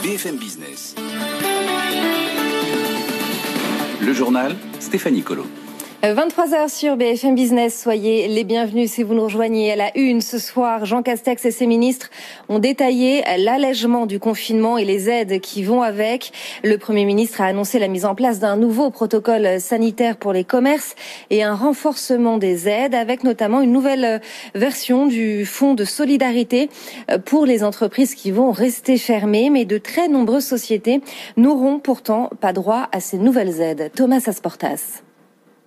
BFM Business. Le journal, Stéphanie Colo. 23h sur BFM Business, soyez les bienvenus si vous nous rejoignez à la une ce soir. Jean Castex et ses ministres ont détaillé l'allègement du confinement et les aides qui vont avec. Le Premier ministre a annoncé la mise en place d'un nouveau protocole sanitaire pour les commerces et un renforcement des aides avec notamment une nouvelle version du fonds de solidarité pour les entreprises qui vont rester fermées. Mais de très nombreuses sociétés n'auront pourtant pas droit à ces nouvelles aides. Thomas Asportas.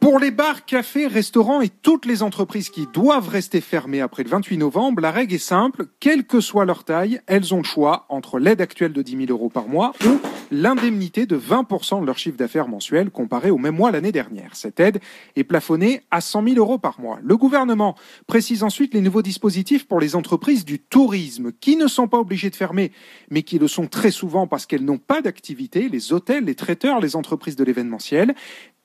Pour les bars, cafés, restaurants et toutes les entreprises qui doivent rester fermées après le 28 novembre, la règle est simple. Quelle que soit leur taille, elles ont le choix entre l'aide actuelle de 10 000 euros par mois ou l'indemnité de 20% de leur chiffre d'affaires mensuel comparé au même mois l'année dernière. Cette aide est plafonnée à 100 000 euros par mois. Le gouvernement précise ensuite les nouveaux dispositifs pour les entreprises du tourisme qui ne sont pas obligées de fermer, mais qui le sont très souvent parce qu'elles n'ont pas d'activité, les hôtels, les traiteurs, les entreprises de l'événementiel.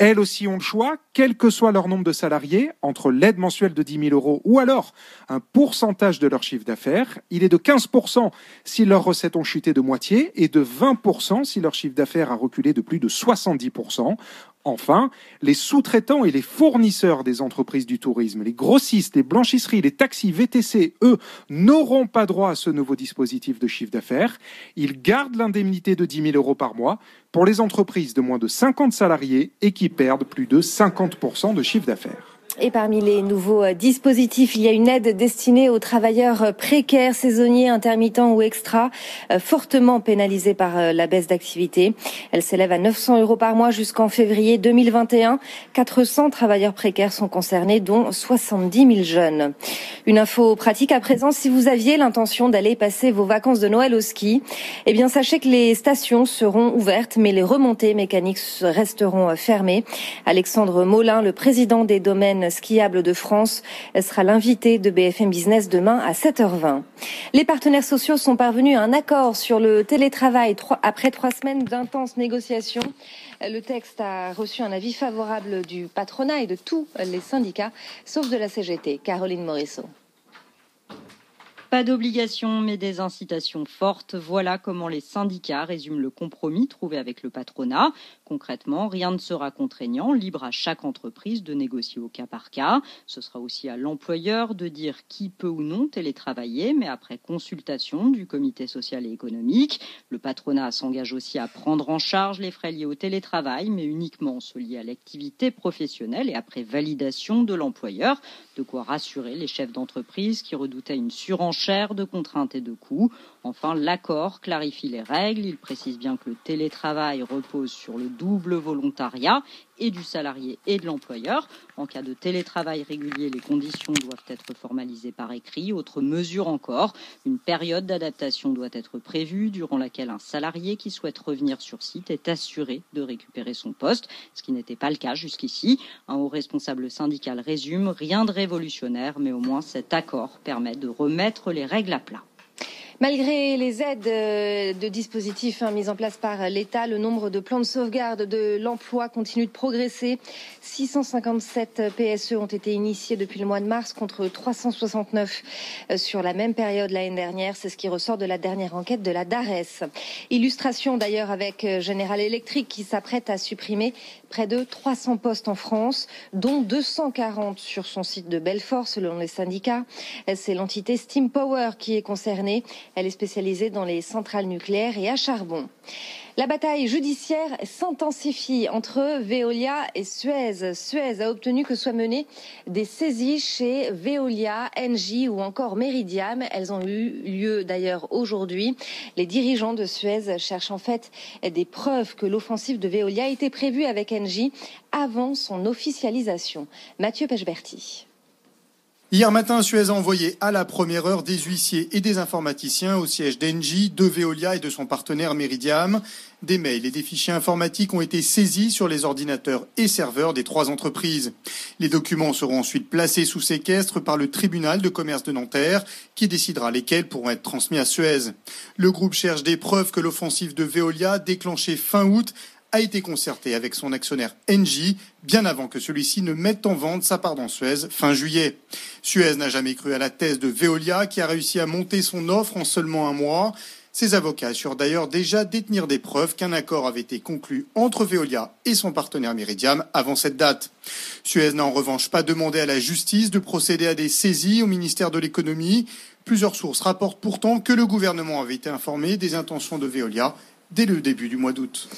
Elles aussi ont le choix, quel que soit leur nombre de salariés, entre l'aide mensuelle de 10 000 euros ou alors un pourcentage de leur chiffre d'affaires. Il est de 15% si leurs recettes ont chuté de moitié et de 20% si leur chiffre d'affaires a reculé de plus de 70%. Enfin, les sous-traitants et les fournisseurs des entreprises du tourisme, les grossistes, les blanchisseries, les taxis, VTC, eux, n'auront pas droit à ce nouveau dispositif de chiffre d'affaires. Ils gardent l'indemnité de 10 000 euros par mois pour les entreprises de moins de 50 salariés et qui perdent plus de 50% de chiffre d'affaires. Et parmi les nouveaux euh, dispositifs, il y a une aide destinée aux travailleurs euh, précaires, saisonniers, intermittents ou extra, euh, fortement pénalisés par la baisse d'activité. Elle s'élève à 900 euros par mois jusqu'en février 2021. 400 travailleurs précaires sont concernés, dont 70 000 jeunes. Une info pratique à présent, si vous aviez l'intention d'aller passer vos vacances de Noël au ski, eh bien sachez que les stations seront ouvertes, mais les remontées mécaniques resteront fermées. Alexandre Molin, le président des domaines skiable de France sera l'invité de BFM Business demain à 7h20. Les partenaires sociaux sont parvenus à un accord sur le télétravail après trois semaines d'intenses négociations. Le texte a reçu un avis favorable du patronat et de tous les syndicats, sauf de la CGT. Caroline Morisseau. Pas d'obligation, mais des incitations fortes. Voilà comment les syndicats résument le compromis trouvé avec le patronat. Concrètement, rien ne sera contraignant, libre à chaque entreprise de négocier au cas par cas. Ce sera aussi à l'employeur de dire qui peut ou non télétravailler, mais après consultation du comité social et économique. Le patronat s'engage aussi à prendre en charge les frais liés au télétravail, mais uniquement ceux liés à l'activité professionnelle et après validation de l'employeur. De quoi rassurer les chefs d'entreprise qui redoutaient une surenchère de contraintes et de coûts. Enfin, l'accord clarifie les règles. Il précise bien que le télétravail repose sur le double volontariat et du salarié et de l'employeur. En cas de télétravail régulier, les conditions doivent être formalisées par écrit. Autre mesure encore, une période d'adaptation doit être prévue durant laquelle un salarié qui souhaite revenir sur site est assuré de récupérer son poste, ce qui n'était pas le cas jusqu'ici. Un haut responsable syndical résume, rien de révolutionnaire, mais au moins cet accord permet de remettre les règles à plat. Malgré les aides euh, de dispositifs hein, mis en place par l'État, le nombre de plans de sauvegarde de l'emploi continue de progresser. 657 PSE ont été initiés depuis le mois de mars contre 369 euh, sur la même période l'année dernière. C'est ce qui ressort de la dernière enquête de la DARES. Illustration d'ailleurs avec euh, General Electric qui s'apprête à supprimer près de 300 postes en France, dont 240 sur son site de Belfort selon les syndicats. C'est l'entité Steam Power qui est concernée. Elle est spécialisée dans les centrales nucléaires et à charbon. La bataille judiciaire s'intensifie entre Veolia et Suez. Suez a obtenu que soient menées des saisies chez Veolia, Engie ou encore Meridiam. Elles ont eu lieu d'ailleurs aujourd'hui. Les dirigeants de Suez cherchent en fait des preuves que l'offensive de Veolia était prévue avec Engie avant son officialisation. Mathieu Pechberti. Hier matin, Suez a envoyé à la première heure des huissiers et des informaticiens au siège d'Engie, de Veolia et de son partenaire Meridiam. Des mails et des fichiers informatiques ont été saisis sur les ordinateurs et serveurs des trois entreprises. Les documents seront ensuite placés sous séquestre par le tribunal de commerce de Nanterre, qui décidera lesquels pourront être transmis à Suez. Le groupe cherche des preuves que l'offensive de Veolia, déclenchée fin août, a été concerté avec son actionnaire Engie bien avant que celui-ci ne mette en vente sa part dans Suez fin juillet. Suez n'a jamais cru à la thèse de Veolia qui a réussi à monter son offre en seulement un mois. Ses avocats assurent d'ailleurs déjà détenir des preuves qu'un accord avait été conclu entre Veolia et son partenaire Meridiam avant cette date. Suez n'a en revanche pas demandé à la justice de procéder à des saisies au ministère de l'économie. Plusieurs sources rapportent pourtant que le gouvernement avait été informé des intentions de Veolia dès le début du mois d'août.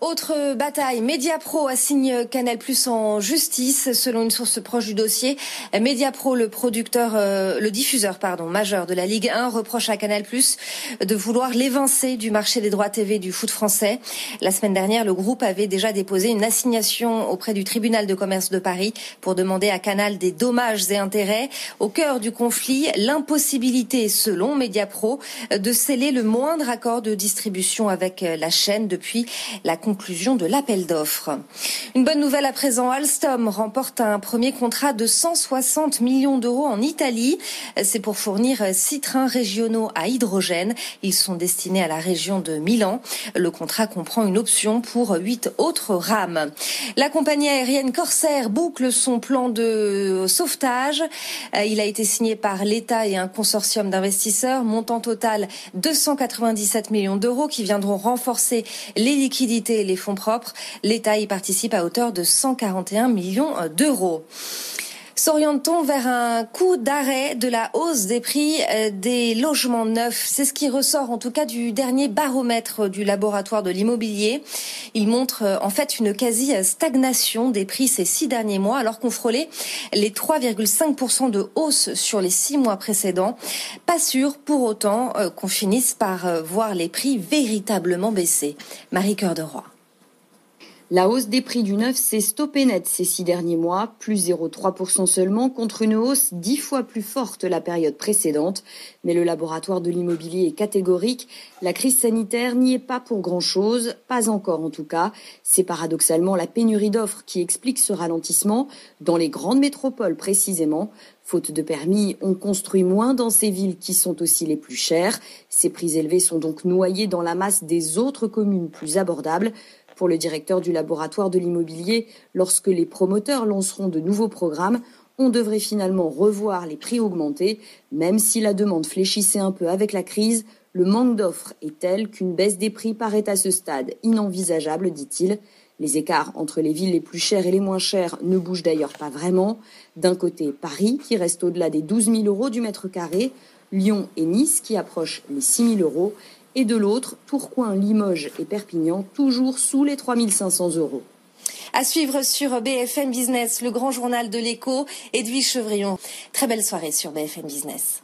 Autre bataille, Mediapro assigne Canal Plus en justice, selon une source proche du dossier. Mediapro, le producteur, euh, le diffuseur, pardon, majeur de la Ligue 1, reproche à Canal Plus de vouloir l'évincer du marché des droits TV du foot français. La semaine dernière, le groupe avait déjà déposé une assignation auprès du tribunal de commerce de Paris pour demander à Canal des dommages et intérêts. Au cœur du conflit, l'impossibilité, selon Mediapro, de sceller le moindre accord de distribution avec la chaîne depuis la conclusion de l'appel d'offres. Une bonne nouvelle à présent, Alstom remporte un premier contrat de 160 millions d'euros en Italie. C'est pour fournir six trains régionaux à hydrogène. Ils sont destinés à la région de Milan. Le contrat comprend une option pour huit autres rames. La compagnie aérienne Corsair boucle son plan de sauvetage. Il a été signé par l'État et un consortium d'investisseurs, montant total 297 millions d'euros qui viendront renforcer les liquidités les fonds propres. L'État y participe à hauteur de 141 millions d'euros. S'oriente-t-on vers un coup d'arrêt de la hausse des prix euh, des logements neufs? C'est ce qui ressort en tout cas du dernier baromètre du laboratoire de l'immobilier. Il montre euh, en fait une quasi-stagnation des prix ces six derniers mois alors qu'on frôlait les 3,5% de hausse sur les six mois précédents. Pas sûr pour autant euh, qu'on finisse par voir les prix véritablement baisser. Marie Cœur de Roi. La hausse des prix du neuf s'est stoppée net ces six derniers mois, plus 0,3% seulement, contre une hausse dix fois plus forte la période précédente. Mais le laboratoire de l'immobilier est catégorique. La crise sanitaire n'y est pas pour grand-chose, pas encore en tout cas. C'est paradoxalement la pénurie d'offres qui explique ce ralentissement, dans les grandes métropoles précisément. Faute de permis, on construit moins dans ces villes qui sont aussi les plus chères. Ces prix élevés sont donc noyés dans la masse des autres communes plus abordables. Pour le directeur du laboratoire de l'immobilier, lorsque les promoteurs lanceront de nouveaux programmes, on devrait finalement revoir les prix augmentés, même si la demande fléchissait un peu avec la crise, le manque d'offres est tel qu'une baisse des prix paraît à ce stade inenvisageable, dit-il. Les écarts entre les villes les plus chères et les moins chères ne bougent d'ailleurs pas vraiment. D'un côté, Paris, qui reste au-delà des 12 000 euros du mètre carré, Lyon et Nice, qui approchent les 6 000 euros, et de l'autre, Tourcoing, Limoges et Perpignan, toujours sous les 3500 euros? À suivre sur BFM Business, le grand journal de l'écho, Edwige Chevrillon. Très belle soirée sur BFM Business.